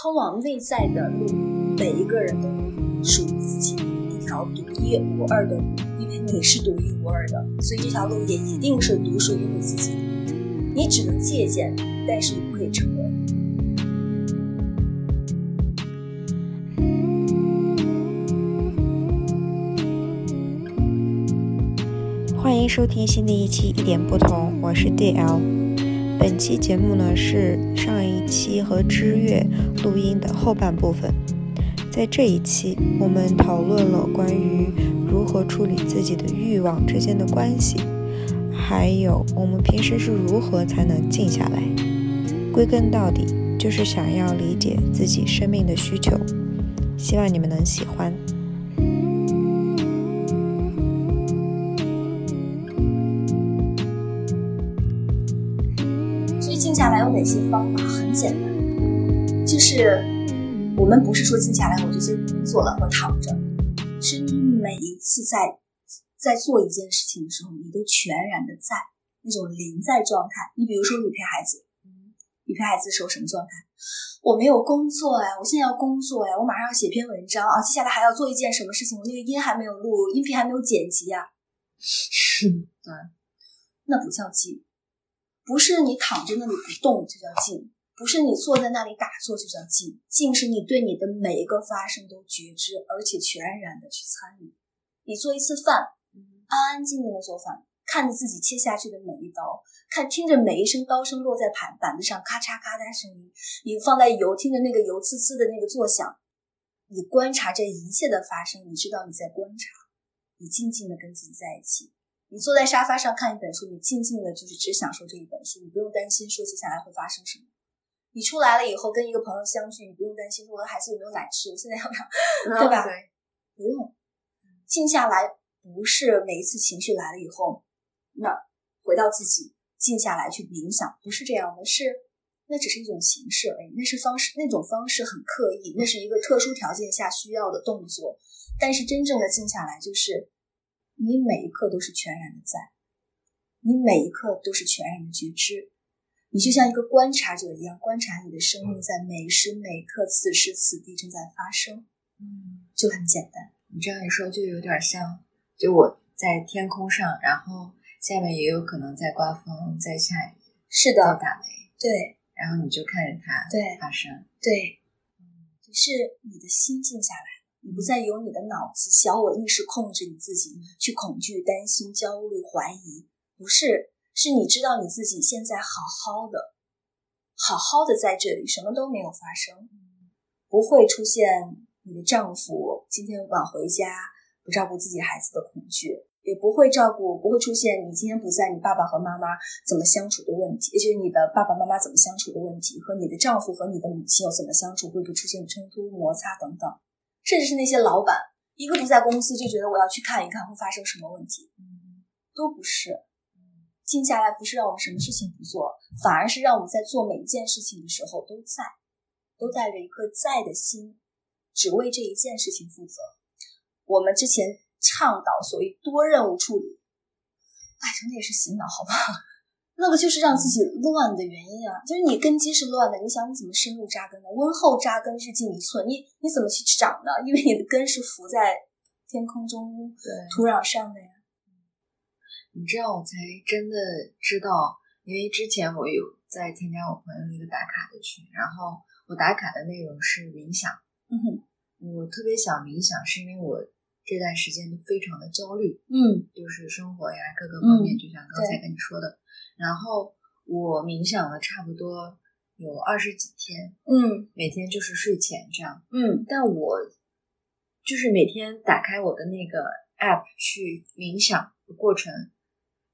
通往内在的路，每一个人都属于自己一条独一无二的路，因为你是独一无二的，所以这条路也一定是独属于你自己的。你只能借鉴，但是你不可以成为。欢迎收听新的一期《一点不同》，我是 DL。本期节目呢是上一期和知月录音的后半部分，在这一期我们讨论了关于如何处理自己的欲望之间的关系，还有我们平时是如何才能静下来。归根到底就是想要理解自己生命的需求，希望你们能喜欢。些方法？很简单，就是我们不是说静下来我就先工作了或躺着，是你每一次在在做一件事情的时候，你都全然的在那种临在状态。你比如说你陪孩子，你陪孩子的时候什么状态？我没有工作哎，我现在要工作哎，我马上要写篇文章啊，接下来还要做一件什么事情？我那个音还没有录，音频还没有剪辑呀。是，对，那不叫静。不是你躺在那里不动就叫静，不是你坐在那里打坐就叫静。静是你对你的每一个发生都觉知，而且全然的去参与。你做一次饭，安安静静的做饭，看着自己切下去的每一刀，看听着每一声刀声落在盘板子上咔嚓咔嚓声音，你放在油，听着那个油呲呲的那个作响，你观察这一切的发生，你知道你在观察，你静静的跟自己在一起。你坐在沙发上看一本书，你静静的，就是只享受这一本书，你不用担心说接下来会发生什么。你出来了以后跟一个朋友相聚，你不用担心说我的孩子有没有奶吃，我现在要不要，对吧？不用，静下来不是每一次情绪来了以后，那回到自己静下来去冥想，不是这样的，是那只是一种形式而已，那是方式，那种方式很刻意，那是一个特殊条件下需要的动作，但是真正的静下来就是。你每一刻都是全然的在，你每一刻都是全然的觉知，你就像一个观察者一样，观察你的生命在每时每刻、此时此地正在发生。嗯，就很简单。你这样一说，就有点像，就我在天空上，然后下面也有可能在刮风，在下雨，是的，在打雷，对。然后你就看着它对发生，对，是你的心静下来。你不再由你的脑子、小我意识控制你自己，去恐惧、担心、焦虑、怀疑，不是，是你知道你自己现在好好的，好好的在这里，什么都没有发生，不会出现你的丈夫今天晚回家不照顾自己孩子的恐惧，也不会照顾，不会出现你今天不在，你爸爸和妈妈怎么相处的问题，也就是你的爸爸妈妈怎么相处的问题，和你的丈夫和你的母亲又怎么相处，会不会出现冲突、摩擦等等。甚至是那些老板，一个不在公司就觉得我要去看一看会发生什么问题，都不是。静下来不是让我们什么事情不做，反而是让我们在做每一件事情的时候都在，都带着一颗在的心，只为这一件事情负责。我们之前倡导所谓多任务处理，哎，真的也是洗脑，好不好？那个就是让自己乱的原因啊，就是你根基是乱的，你想你怎么深入扎根呢？温厚扎根日进一寸，你你怎么去长呢？因为你的根是浮在天空中土壤上的呀。你这样我才真的知道，因为之前我有在参加我朋友一个打卡的群，然后我打卡的内容是冥想。嗯哼，我特别想冥想，是因为我这段时间都非常的焦虑。嗯，就是生活呀各个方面，就像刚才跟你说的。然后我冥想了差不多有二十几天，嗯，每天就是睡前这样，嗯，但我就是每天打开我的那个 app 去冥想的过程，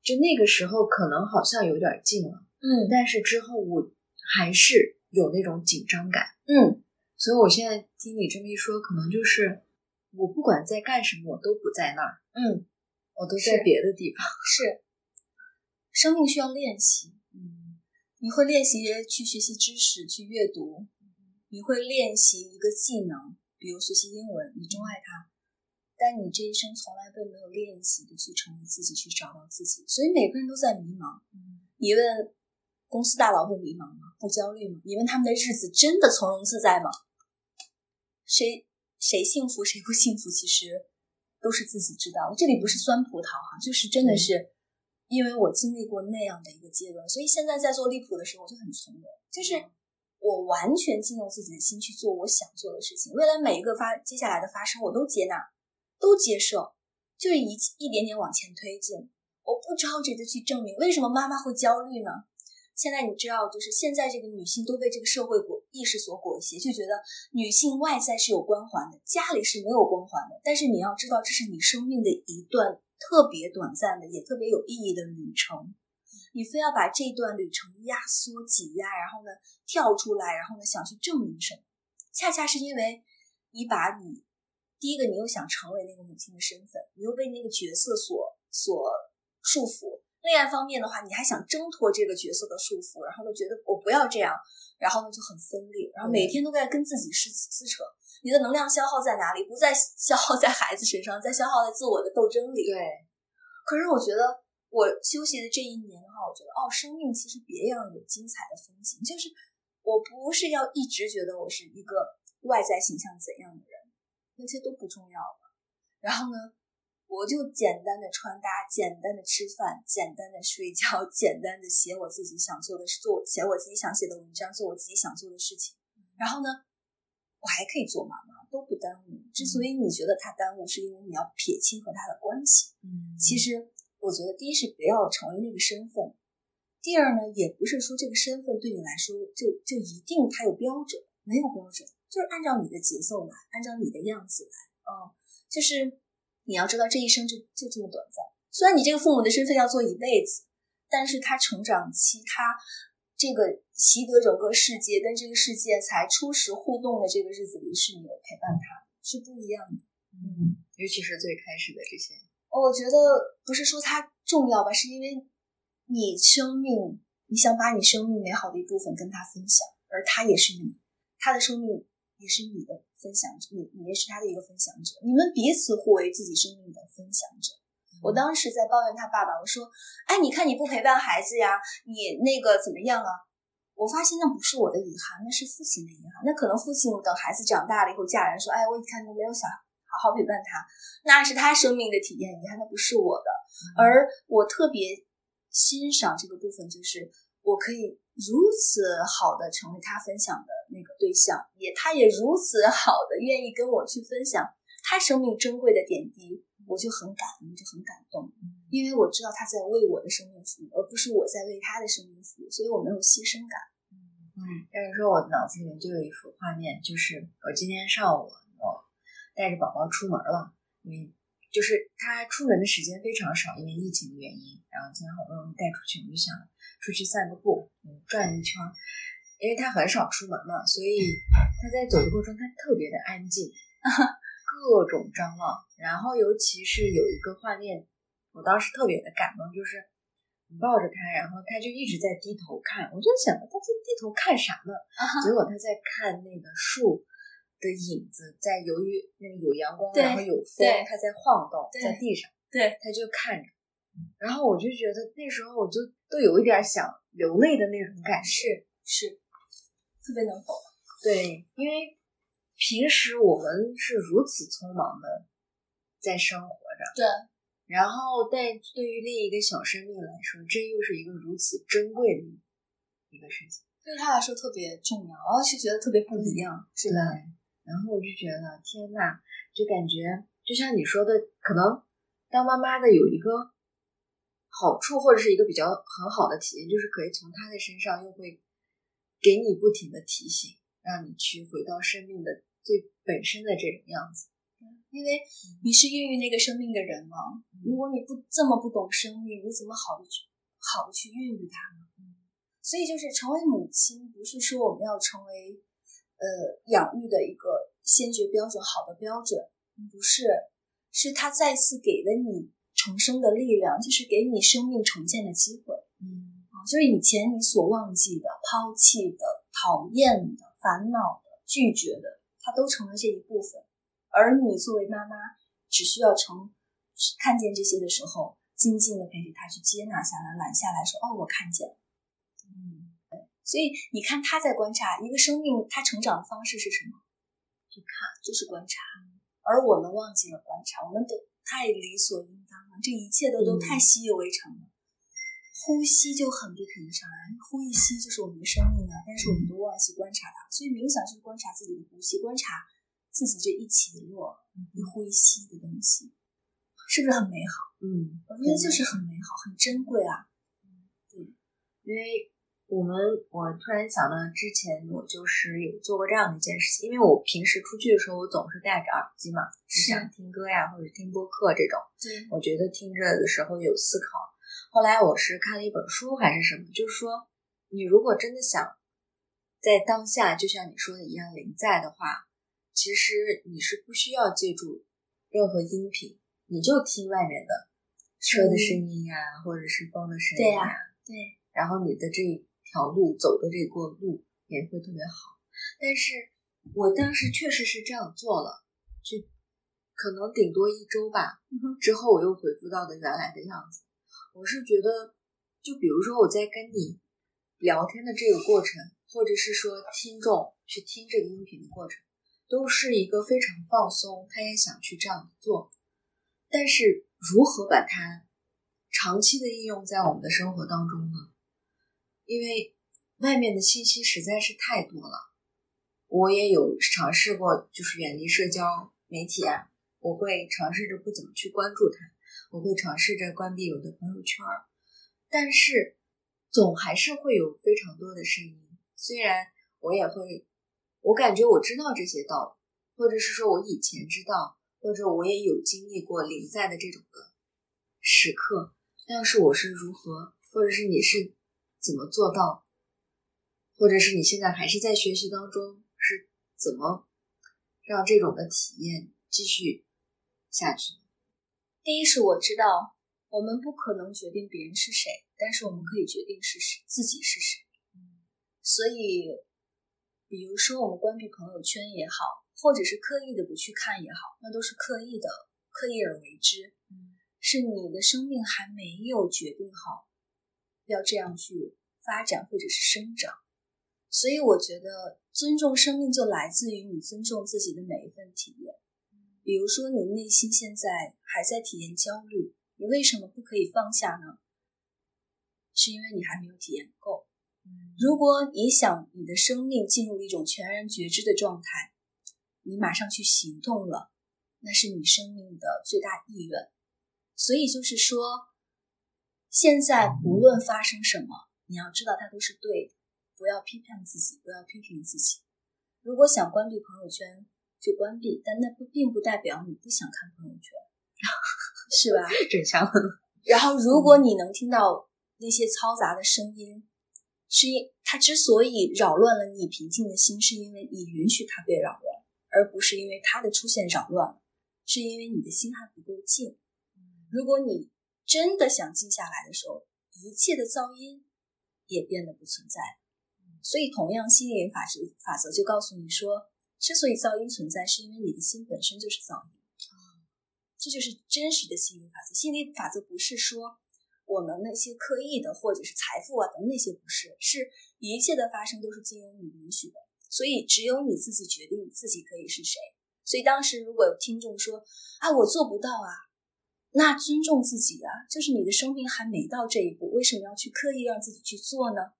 就那个时候可能好像有点静了，嗯，但是之后我还是有那种紧张感，嗯，所以我现在听你这么一说，可能就是我不管在干什么，我都不在那儿，嗯，我都在别的地方，是。生命需要练习，嗯，你会练习去学习知识，去阅读，你会练习一个技能，比如学习英文，你钟爱它，但你这一生从来都没有练习的去成为自己，去找到自己，所以每个人都在迷茫。嗯，你问公司大佬不迷茫吗？不焦虑吗？你问他们的日子真的从容自在吗？谁谁幸福谁不幸福，其实都是自己知道的。这里不是酸葡萄哈，就是真的是因为我经历过那样的一个阶段，所以现在在做利普的时候我就很从容，就是我完全尽用自己的心去做我想做的事情。未来每一个发接下来的发生，我都接纳，都接受，就是一一点点往前推进。我不着急的去证明为什么妈妈会焦虑呢？现在你知道，就是现在这个女性都被这个社会裹意识所裹挟，就觉得女性外在是有光环的，家里是没有光环的。但是你要知道，这是你生命的一段特别短暂的，也特别有意义的旅程。你非要把这段旅程压缩挤压，然后呢跳出来，然后呢想去证明什么？恰恰是因为你把你第一个，你又想成为那个母亲的身份，你又被那个角色所所束缚。另外一方面的话，你还想挣脱这个角色的束缚，然后呢，觉得我不要这样，然后呢就很分裂，然后每天都在跟自己撕撕扯。你的能量消耗在哪里？不再消耗在孩子身上，在消耗在自我的斗争里。对。可是我觉得，我休息的这一年的话，我觉得哦，生命其实别样有精彩的风景。就是我不是要一直觉得我是一个外在形象怎样的人，那些都不重要了。然后呢？我就简单的穿搭，简单的吃饭，简单的睡觉，简单的写我自己想做的事，做写我自己想写的文章，做我自己想做的事情。然后呢，我还可以做妈妈，都不耽误。之所以你觉得它耽误，是因为你要撇清和他的关系。嗯，其实我觉得，第一是不要成为那个身份，第二呢，也不是说这个身份对你来说就就一定它有标准，没有标准，就是按照你的节奏来，按照你的样子来。嗯，就是。你要知道，这一生就就这么短暂。虽然你这个父母的身份要做一辈子，但是他成长期，他这个习得整个世界，跟这个世界才初始互动的这个日子里，是你陪伴他，是不一样的。嗯，尤其是最开始的这些，我觉得不是说他重要吧，是因为你生命，你想把你生命美好的一部分跟他分享，而他也是你，他的生命也是你的。分享者，你你也是他的一个分享者，你们彼此互为自己生命的分享者。我当时在抱怨他爸爸，我说：“哎，你看你不陪伴孩子呀，你那个怎么样啊？”我发现那不是我的遗憾，那是父亲的遗憾。那可能父亲等孩子长大了以后嫁人，说：“哎，我一看都没有想好好陪伴他，那是他生命的体验遗憾，那不是我的。”而我特别欣赏这个部分，就是我可以。如此好的成为他分享的那个对象，也他也如此好的愿意跟我去分享他生命珍贵的点滴，我就很感恩，就很感动，因为我知道他在为我的生命服务，而不是我在为他的生命服务，所以我没有牺牲感。嗯，但是说我脑子里面就有一幅画面，就是我今天上午我带着宝宝出门了，因为就是他出门的时间非常少，因为疫情的原因，然后今天好不容易带出去，我就想。出去散个步，嗯，转一圈，因为他很少出门嘛，所以他在走的过程中他特别的安静，各种张望。然后尤其是有一个画面，我当时特别的感动，就是抱着他，然后他就一直在低头看。我就想他在低头看啥呢？结果他在看那个树的影子，在由于那个有阳光，然后有风，它在晃动在地上，对，他就看着。然后我就觉得那时候我就都有一点想流泪的那种感觉，是是，特别能懂。对，因为平时我们是如此匆忙的在生活着，对。然后，但对于另一个小生命来说，这又是一个如此珍贵的一个事情，对他来说特别重要，而且觉得特别不一样，是的。然后我就觉得，天呐，就感觉就像你说的，可能当妈妈的有一个。好处或者是一个比较很好的体验，就是可以从他的身上又会给你不停的提醒，让你去回到生命的最本身的这种样子。因为你是孕育那个生命的人嘛，如果你不这么不懂生命，你怎么好的去好的去孕育它呢？所以就是成为母亲，不是说我们要成为呃养育的一个先决标准，好的标准，不是，是他再次给了你。重生的力量，就是给你生命重建的机会。就是以前你所忘记的、抛弃的、讨厌的、烦恼的、拒绝的，它都成了这一部分。而你作为妈妈，只需要成看见这些的时候，静静的陪着他去接纳下来、揽下来，说：“哦，我看见了。”嗯。所以你看他在观察一个生命，他成长的方式是什么？去看，就是观察。而我们忘记了观察，我们都太理所应当了，这一切都都太习以为常了。呼吸就很不平常，呼一吸就是我们的生命啊，但是我们都忘记观察它。所以冥想就是观察自己的呼吸，观察自己这一起一落、一呼一吸的东西，是不是很美好？嗯，我觉得就是很美好，很珍贵啊。对，因为。我们我突然想到，之前我就是有做过这样的一件事情，因为我平时出去的时候，我总是戴着耳机嘛，是想听歌呀，或者听播客这种。对，我觉得听着的时候有思考。后来我是看了一本书还是什么，就是说，你如果真的想在当下，就像你说的一样临在的话，其实你是不需要借助任何音频，你就听外面的车的声音呀，或者是风的声音呀，对，然后你的这。条路走的这个路也会特别好，但是我当时确实是这样做了，就可能顶多一周吧，之后我又恢复到的原来的样子。我是觉得，就比如说我在跟你聊天的这个过程，或者是说听众去听这个音频的过程，都是一个非常放松，他也想去这样做。但是如何把它长期的应用在我们的生活当中呢？因为外面的信息实在是太多了，我也有尝试过，就是远离社交媒体啊，我会尝试着不怎么去关注它，我会尝试着关闭我的朋友圈，但是总还是会有非常多的声音。虽然我也会，我感觉我知道这些道理，或者是说我以前知道，或者我也有经历过临在的这种的时刻，但是我是如何，或者是你是。怎么做到？或者是你现在还是在学习当中，是怎么让这种的体验继续下去？第一是我知道我们不可能决定别人是谁，但是我们可以决定是谁自己是谁。所以，比如说我们关闭朋友圈也好，或者是刻意的不去看也好，那都是刻意的，刻意而为之。是你的生命还没有决定好。要这样去发展或者是生长，所以我觉得尊重生命就来自于你尊重自己的每一份体验。比如说，你内心现在还在体验焦虑，你为什么不可以放下呢？是因为你还没有体验够。如果你想你的生命进入一种全然觉知的状态，你马上去行动了，那是你生命的最大意愿。所以就是说。现在不论发生什么，你要知道它都是对的，不要批判自己，不要批评自己。如果想关闭朋友圈，就关闭，但那不并不代表你不想看朋友圈，是吧？真相。然后，如果你能听到那些嘈杂的声音，是因它之所以扰乱了你平静的心，是因为你允许它被扰乱，而不是因为它的出现扰乱了，是因为你的心还不够静。如果你。真的想静下来的时候，一切的噪音也变得不存在。所以，同样，心灵法则法则就告诉你说，之所以噪音存在，是因为你的心本身就是噪音。这就是真实的心理法则。心理法则不是说我们那些刻意的，或者是财富啊等那些，不是，是一切的发生都是经由你允许的。所以，只有你自己决定自己可以是谁。所以，当时如果有听众说啊，我做不到啊。那尊重自己啊，就是你的生命还没到这一步，为什么要去刻意让自己去做呢？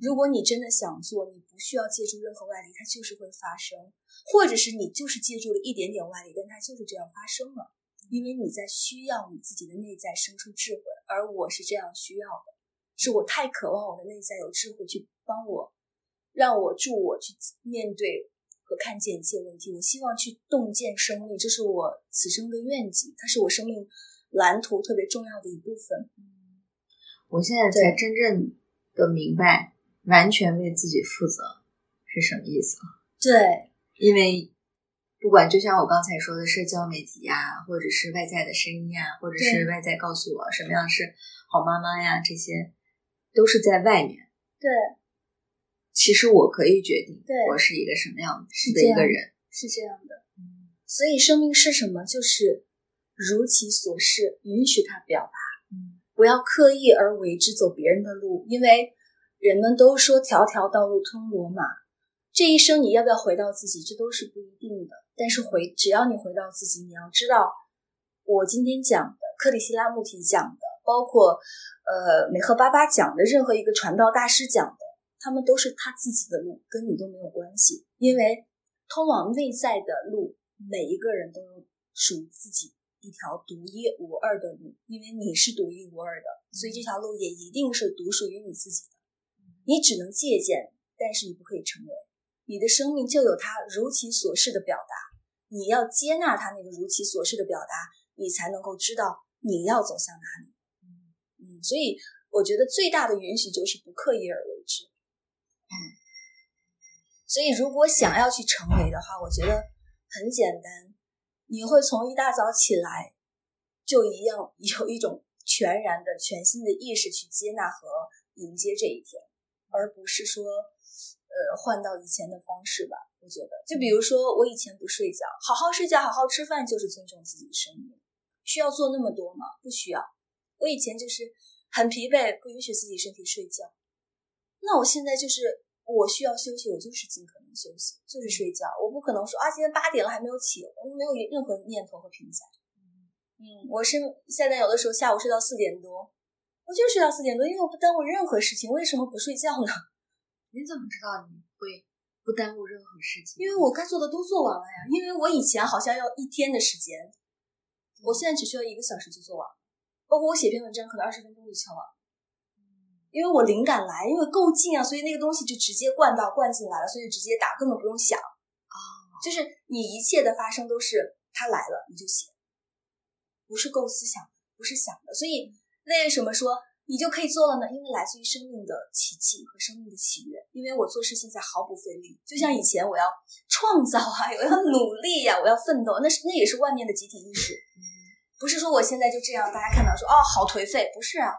如果你真的想做，你不需要借助任何外力，它就是会发生；或者是你就是借助了一点点外力，但它就是这样发生了，因为你在需要你自己的内在生出智慧，而我是这样需要的，是我太渴望我的内在有智慧去帮我，让我助我去面对。和看见一切问题，我希望去洞见生命，这是我此生的愿景，它是我生命蓝图特别重要的一部分。我现在才真正的明白，完全为自己负责是什么意思。对，因为不管就像我刚才说的，社交媒体呀，或者是外在的声音呀，或者是外在告诉我什么样是好妈妈呀，这些都是在外面。对。其实我可以决定，我是一个什么样的一个人，是这样的。所以生命是什么？就是如其所是，允许它表达，嗯不要刻意而为之走别人的路。因为人们都说条条道路通罗马，这一生你要不要回到自己，这都是不一定的。但是回，只要你回到自己，你要知道，我今天讲的克里希拉穆提讲的，包括呃美赫巴巴讲的，任何一个传道大师讲的，他们都是他自己的路，跟你都没有关系。因为通往内在的路，每一个人都有属于自己一条独一无二的路，因为你是独一无二的，所以这条路也一定是独属于你自己的。你只能借鉴，但是你不可以成为。你的生命就有它如其所示的表达，你要接纳它那个如其所示的表达，你才能够知道你要走向哪里。嗯，所以我觉得最大的允许就是不刻意而为之。嗯，所以如果想要去成为的话，我觉得很简单，你会从一大早起来就一样有一种全然的、全新的意识去接纳和迎接这一天。而不是说，呃，换到以前的方式吧。我觉得，就比如说，我以前不睡觉，好好睡觉，好好吃饭，就是尊重自己的生命。需要做那么多吗？不需要。我以前就是很疲惫，不允许自己身体睡觉。那我现在就是，我需要休息，我就是尽可能休息，就是睡觉。我不可能说啊，今天八点了还没有起，我没有任何念头和评价。嗯，我是现在有的时候下午睡到四点多。我就睡到四点多，因为我不耽误任何事情。为什么不睡觉呢？你怎么知道你会不耽误任何事情？因为我该做的都做完了呀。因为我以前好像要一天的时间，我现在只需要一个小时就做完。包括我写篇文章，可能二十分钟就敲完。因为我灵感来，因为够近啊，所以那个东西就直接灌到灌进来了，所以直接打，根本不用想啊。就是你一切的发生都是它来了你就写，不是构思想的，不是想的，所以。为什么说你就可以做了呢？因为来自于生命的奇迹和生命的喜悦。因为我做事现在毫不费力，就像以前我要创造啊，我要努力呀，我要奋斗，那是那也是外面的集体意识，不是说我现在就这样，大家看到说哦好颓废，不是啊，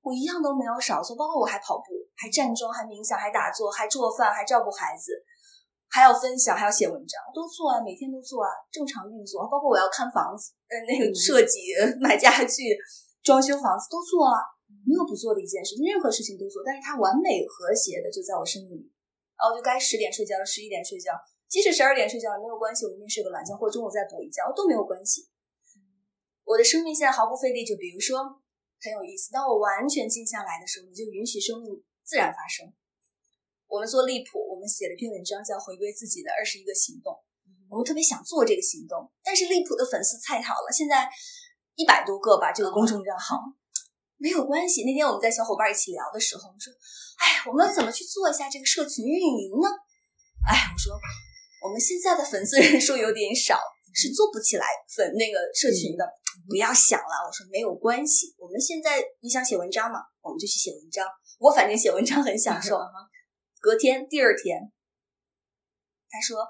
我一样都没有少做，包括我还跑步，还站桩，还冥想，还打坐，还做饭，还照顾孩子，还要分享，还要写文章，都做啊，每天都做啊，正常运作。包括我要看房子，呃，那个设计、买家具。装修房子都做啊，没有不做的一件事，任何事情都做，但是它完美和谐的就在我生命里。然后就该十点睡觉，十一点睡觉，即使十二点睡觉也没有关系，我明天睡个懒觉或中午再补一觉都没有关系。我的生命现在毫不费力，就比如说很有意思，当我完全静下来的时候，你就允许生命自然发生。我们做利普，我们写了一篇文章叫《回归自己的二十一个行动》，我们特别想做这个行动，但是利普的粉丝太好了，现在。一百多个吧，这个公众账号没有关系。那天我们在小伙伴一起聊的时候，我说：“哎，我们怎么去做一下这个社群运营呢？”哎，我说我们现在的粉丝人数有点少，是做不起来粉那个社群的。不要想了，我说没有关系。我们现在你想写文章嘛，我们就去写文章。我反正写文章很享受。隔天第二天，他说：“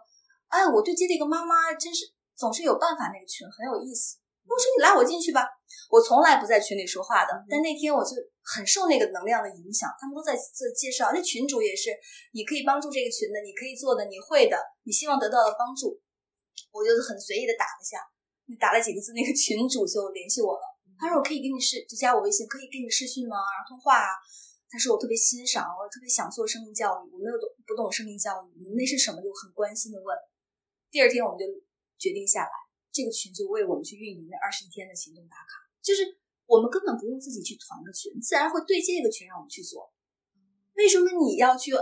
哎，我对接的一个妈妈真是总是有办法，那个群很有意思。”我说你拉我进去吧，我从来不在群里说话的。但那天我就很受那个能量的影响，他们都在做介绍，那群主也是，你可以帮助这个群的，你可以做的，你会的，你希望得到的帮助，我就很随意的打了下，你打了几个字，那个群主就联系我了。他说我可以给你视，就加我微信，可以给你视讯吗？通话啊？他说我特别欣赏，我特别想做生命教育，我没有懂不懂生命教育，你们那是什么？就很关心的问。第二天我们就决定下来。这个群就为我们去运营那二十一天的行动打卡，就是我们根本不用自己去团个群，自然会对接一个群让我们去做。为什么你要去？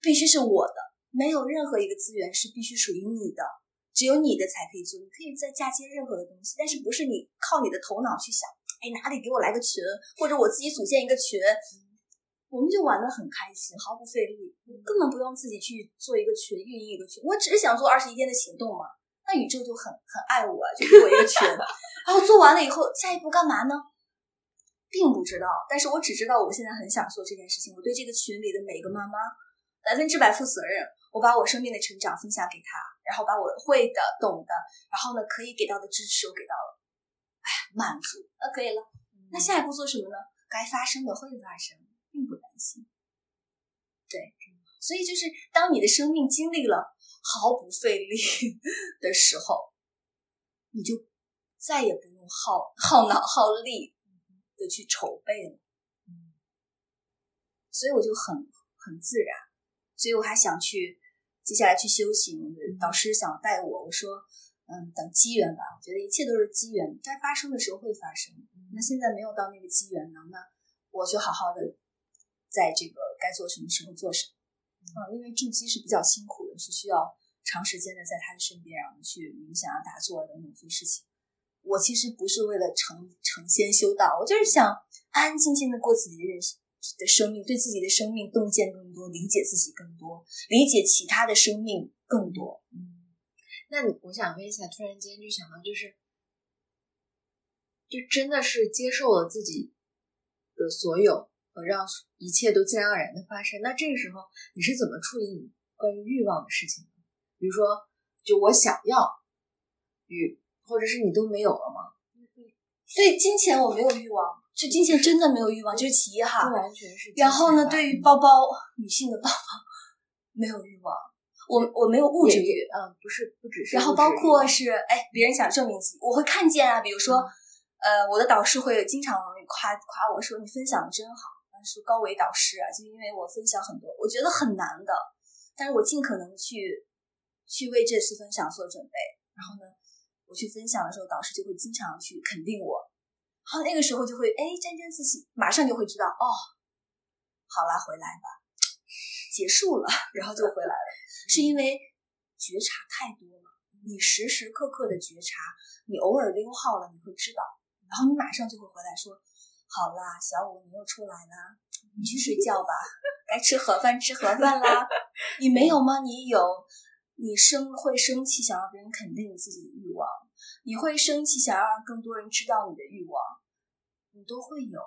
必须是我的，没有任何一个资源是必须属于你的，只有你的才可以做。你可以再嫁接任何的东西，但是不是你靠你的头脑去想？哎，哪里给我来个群，或者我自己组建一个群，我们就玩的很开心，毫不费力，根本不用自己去做一个群，运营一个群。我只是想做二十一天的行动嘛。那宇宙就很很爱我，就给我一个群，然后做完了以后，下一步干嘛呢？并不知道，但是我只知道我现在很想做这件事情。我对这个群里的每一个妈妈百分之百负责任，我把我生命的成长分享给她，然后把我会的、懂的，然后呢可以给到的支持我给到了，哎，满足，那可以了。那下一步做什么呢？该发生的会发生，并不担心。对，所以就是当你的生命经历了。毫不费力 的时候，你就再也不用耗耗脑耗力的去筹备了。所以我就很很自然，所以我还想去接下来去修行。导师想带我，我说嗯，等机缘吧。我觉得一切都是机缘，该发生的时候会发生。那现在没有到那个机缘呢，那我就好好的在这个该做什么时候做什么。嗯，因为筑基是比较辛苦的，是需要长时间的在他的身边，然后去冥想啊、打坐等等些事情。我其实不是为了成成仙修道，我就是想安安静静的过自己的人生的生命，对自己的生命洞见更多，理解自己更多，理解其他的生命更多。嗯，那我想问一下，突然间就想到，就是就真的是接受了自己的所有，和让一切都自然而然的发生。那这个时候你是怎么处理你关于欲望的事情？比如说，就我想要与。或者是你都没有了吗？对金钱我没有欲望，就金钱真的没有欲望，这是其一哈。不完全是。然后呢，对于包包，女性的包包没有欲望，我我没有物质欲，嗯，不是不只是。然后包括是哎，别人想证明自己，我会看见啊，比如说呃，我的导师会经常夸夸我说你分享的真好，是高维导师啊，就因为我分享很多，我觉得很难的，但是我尽可能去去为这次分享做准备，然后呢。我去分享的时候，导师就会经常去肯定我，然后那个时候就会哎沾沾自喜，马上就会知道哦，好了，回来吧，结束了，然后就回来了，是因为觉察太多了，你时时刻刻的觉察，你偶尔溜号了，你会知道，然后你马上就会回来说，好啦，小五你又出来了，你去睡觉吧，该吃盒饭吃盒饭啦，你没有吗？你有。你生会生气，想要别人肯定你自己的欲望；你会生气，想要让更多人知道你的欲望，你都会有。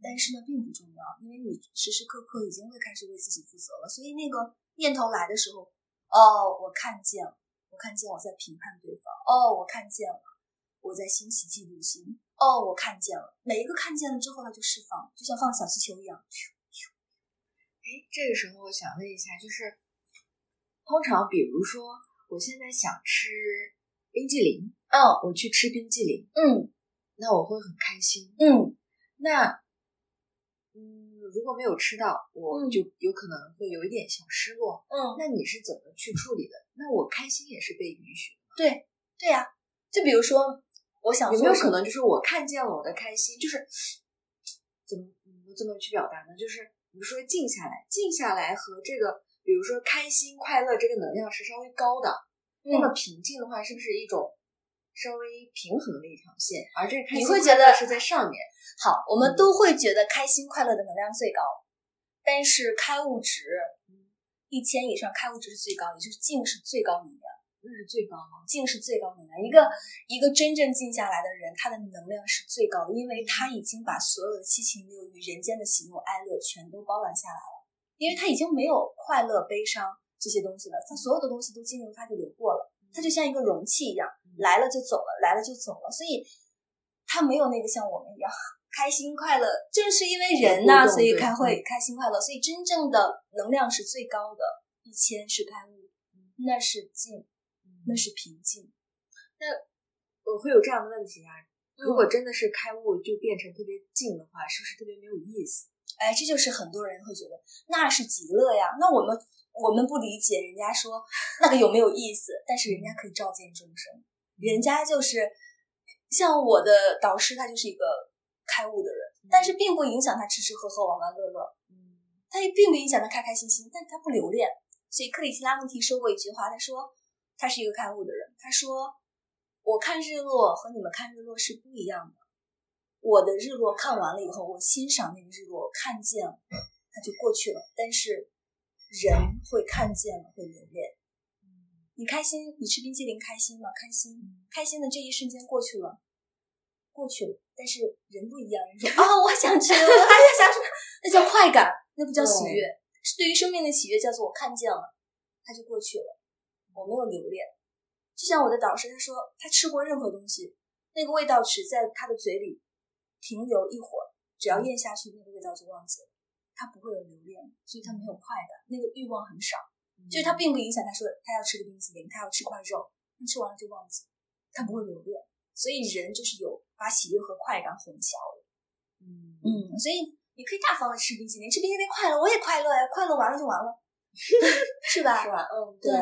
但是呢，并不重要，因为你时时刻刻已经会开始为自己负责了。所以那个念头来的时候，哦，我看见了，我看见我在评判对方，哦，我看见了，我在欣喜嫉妒心，哦，我看见了，每一个看见了之后，它就释放，就像放小气球一样。哎，这个时候我想问一下，就是。通常，比如说，我现在想吃冰激凌，嗯，我去吃冰激凌，嗯，那我会很开心，嗯，那，嗯，如果没有吃到，我就有可能会有一点小失落，嗯，那你是怎么去处理的？那我开心也是被允许的，对，对呀，就比如说，我想有没有可能就是我看见了我的开心，就是怎么怎么去表达呢？就是比如说静下来，静下来和这个。比如说开心快乐这个能量是稍微高的，那么平静的话是不是一种稍微平衡的一条线？而这个开心快乐是在上面。好，我们都会觉得开心快乐的能量最高，但是开悟值一千以上，开悟值是最高，也就是静是最高能量，那是最高吗？静是最高能量。一个一个真正静下来的人，他的能量是最高的，因为他已经把所有的七情六欲、人间的喜怒哀乐全都包揽下来了。因为他已经没有快乐、悲伤这些东西了，他所有的东西都进入他就流过了，他就像一个容器一样，来了就走了，来了就走了，所以他没有那个像我们一样 开心快乐。正是因为人呐，所以开会开心快乐，所以真正的能量是最高的，一千是开悟，那是静，那是平静。那我会有这样的问题啊，如果真的是开悟就变成特别静的话，是不是特别没有意思？哎，这就是很多人会觉得那是极乐呀。那我们我们不理解人家说那个有没有意思，但是人家可以照见众生，人家就是像我的导师，他就是一个开悟的人，但是并不影响他吃吃喝喝、玩玩乐乐，嗯，他也并不影响他开开心心，但他不留恋。所以克里希拉穆提说过一句话，他说他是一个开悟的人，他说我看日落和你们看日落是不一样的。我的日落看完了以后，我欣赏那个日落，看见了，它就过去了。但是人会看见了，会留恋。你开心，你吃冰淇淋开心吗？开心，开心的这一瞬间过去了，过去了。但是人不一样，人说啊，我想吃，我还想吃，那叫快感，那不叫喜悦。是对于生命的喜悦，叫做我看见了，它就过去了，我没有留恋。就像我的导师，他说他吃过任何东西，那个味道只在他的嘴里。停留一会儿，只要咽下去，那个味道就忘记了，他不会有留恋，所以他没有快感，那个欲望很少，就是他并不影响他说他要吃个冰淇淋，他要吃块肉，他吃完了就忘记，他不会留恋，所以人就是有把喜悦和快感混淆了，嗯嗯，所以你可以大方的吃冰淇淋，吃冰淇淋快乐，我也快乐呀，快乐完了就完了，是吧？是吧？嗯，对，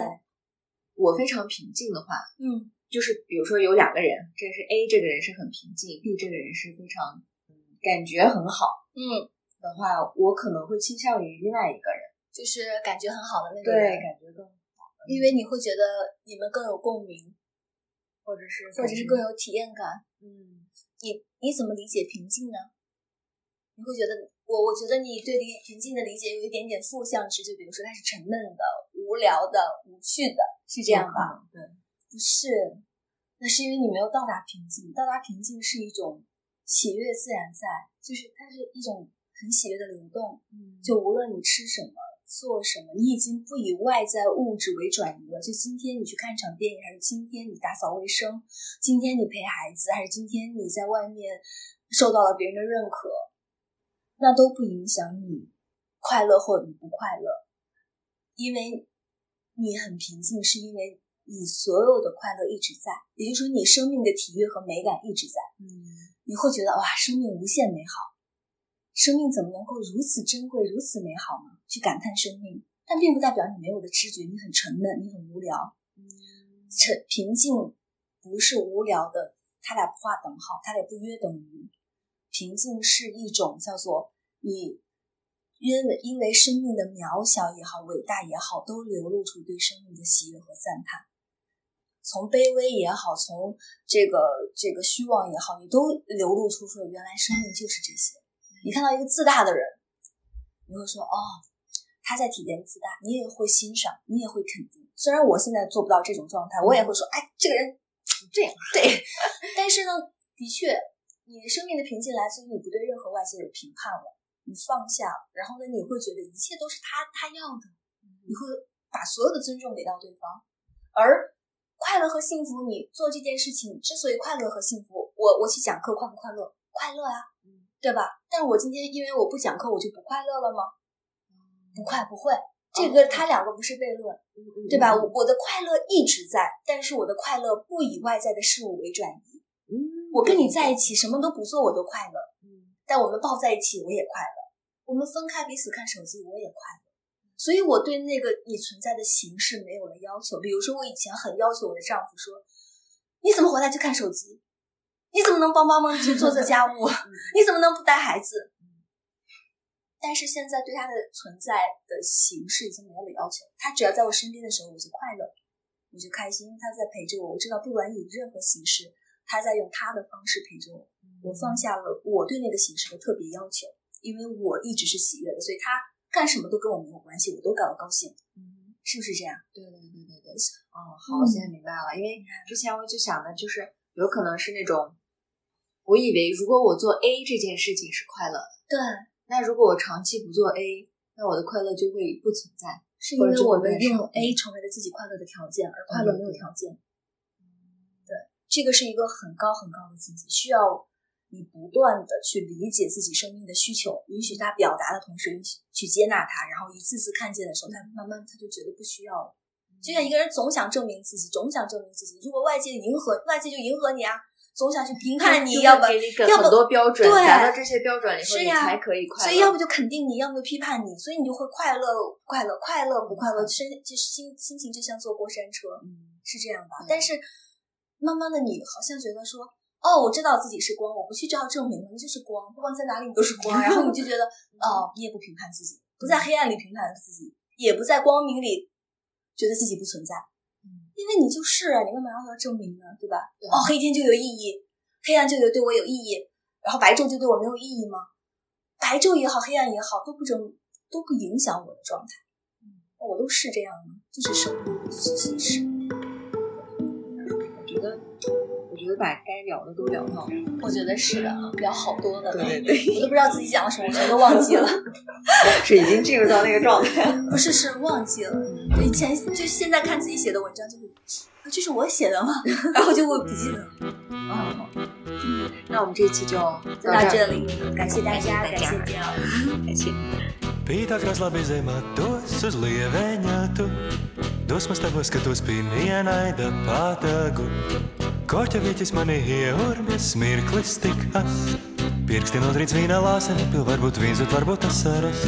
我非常平静的话，嗯就是比如说有两个人，这是 A 这个人是很平静，B 这个人是非常嗯感觉很好嗯，的话，我可能会倾向于另外一个人，就是感觉很好的那个对，感觉更好因为你会觉得你们更有共鸣，或者是或者是更有体验感。嗯你你怎么理解平静呢？你会觉得我我觉得你对理平静的理解有一点点负向值，就比如说它是沉闷的、无聊的、无趣的，是这样吧？？对，不是，那是因为你没有到达平静。到达平静是一种喜悦自然在，就是它是一种很喜悦的流动。嗯就无论你吃什么、做什么，你已经不以外在物质为转移了。就今天你去看场电影，还是今天你打扫卫生，今天你陪孩子，还是今天你在外面受到了别人的认可，那都不影响你快乐或者你不快乐，因为你很平静，是因为你所有的快乐一直在，也就是说你生命的体悦和美感一直在。嗯你会觉得哇，生命无限美好，生命怎么能够如此珍贵、如此美好呢？去感叹生命，但并不代表你没有了知觉，你很沉闷，你很无聊。嗯沉平静不是无聊的，它俩不划等号，它俩不约等于。平静是一种叫做你因为因为生命的渺小也好，伟大也好，都流露出对生命的喜悦和赞叹。从卑微也好，从这个这个虚妄也好，你都流露出说，原来生命就是这些。你看到一个自大的人，你会说哦，他在体验自大，你也会欣赏，你也会肯定。虽然我现在做不到这种状态，我也会说，哎，这个人这样 对。但是呢，的确，你生命的平静来自于你不对任何外界有评判了，你放下，然后呢，你会觉得一切都是他他要的，你会把所有的尊重给到对方，而。快乐和幸福，你做这件事情之所以快乐和幸福，我我去讲课快不快乐？快乐啊，嗯对吧？但是我今天因为我不讲课，我就不快乐了吗？不快不会，这个它两个不是悖论，对吧？我我的快乐一直在，但是我的快乐不以外在的事物为转移。嗯，我跟你在一起，什么都不做我都快乐，嗯但我们抱在一起我也快乐，我们分开彼此看手机我也快乐。所以我对那个你存在的形式没有了要求。比如说，我以前很要求我的丈夫说：“你怎么回来就看手机？你怎么能帮帮忙去做做家务？你怎么能不带孩子？”但是现在对他的存在的形式已经没有了要求，他只要在我身边的时候，我就快乐，我就开心，他在陪着我。我知道，不管以任何形式，他在用他的方式陪着我。我放下了我对那个形式的特别要求，因为我一直是喜悦的，所以他干什么都跟我没有关系，我都感到高兴，嗯，是不是这样？对对对对对，哦，好，我现在明白了。因为之前我就想的就是有可能是那种，我以为如果我做 A 这件事情是快乐的，对，那如果我长期不做 A，那我的快乐就会不存在。是因为我们用 A 成为了自己快乐的条件，而快乐没有条件。对，这个是一个很高很高的境界，需要你不断的去理解自己生命的需求，允许他表达的同时，允许去接纳他，然后一次次看见的时候，他慢慢他就觉得不需要了。就像一个人总想证明自己，总想证明自己，如果外界迎合，外界就迎合你啊，总想去评判你，要不给你要不很多标准，对达到这些标准以后，你才可以快乐。所以要不就肯定你，要么就批判你，所以你就会快乐快乐快乐不快乐，身就是心心情就像坐过山车，嗯是这样吧？嗯但是慢慢的，你好像觉得说，哦，我知道自己是光，我不去照证明了，你就是光，不管在哪里你都是光，然后你就觉得，哦，你也不评判自己，不在黑暗里评判自己，也不在光明里觉得自己不存在，嗯因为你就是啊，你干嘛要证明呢？对吧？对哦，黑天就有意义，黑暗就有对我有意义，然后白昼就对我没有意义吗？白昼也好，黑暗也好，都不争，都不影响我的状态。嗯，我都是这样的，就是生命的形式。把该聊的都聊到了。我觉得是的，聊好多的，对对对，我都不知道自己讲了什么，我全都忘记了。是已经进入到那个状态了。不是，是忘记了。以前就现在看自己写的文章，就会，啊这是我写的吗？然后就会不记得。哦，那我们这期就就到这里，感谢大家，感谢大家感谢. Koķa viķis mani ieurbies, mirklis tik as. Pirksti notrīts vīna lāseni, pil varbūt vīzut, varbūt asaras.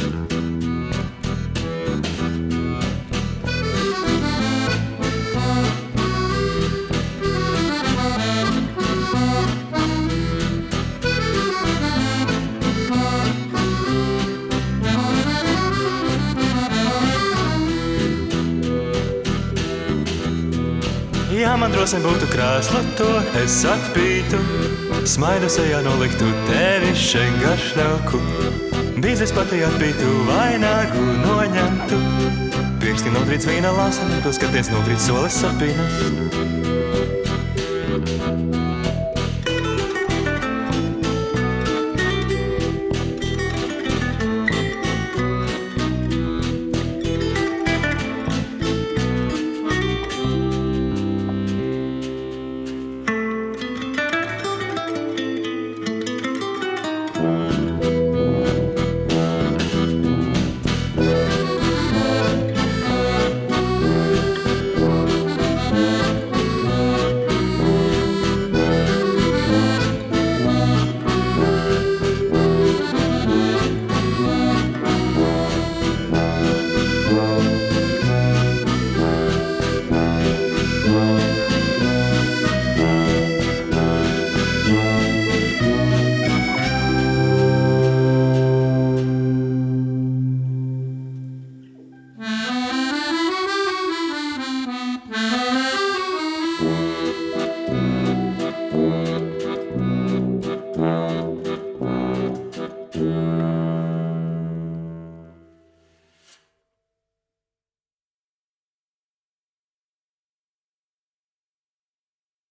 Ja man drosme būtu krāsla, to es atpītu. Smaidu sejā noliktu tevi šeit garšļauku. Bīzes pati atpītu, vainagu noņemtu. Pirksti notrīts vīna lāseni, tu skaties notrīts solis sapīnas.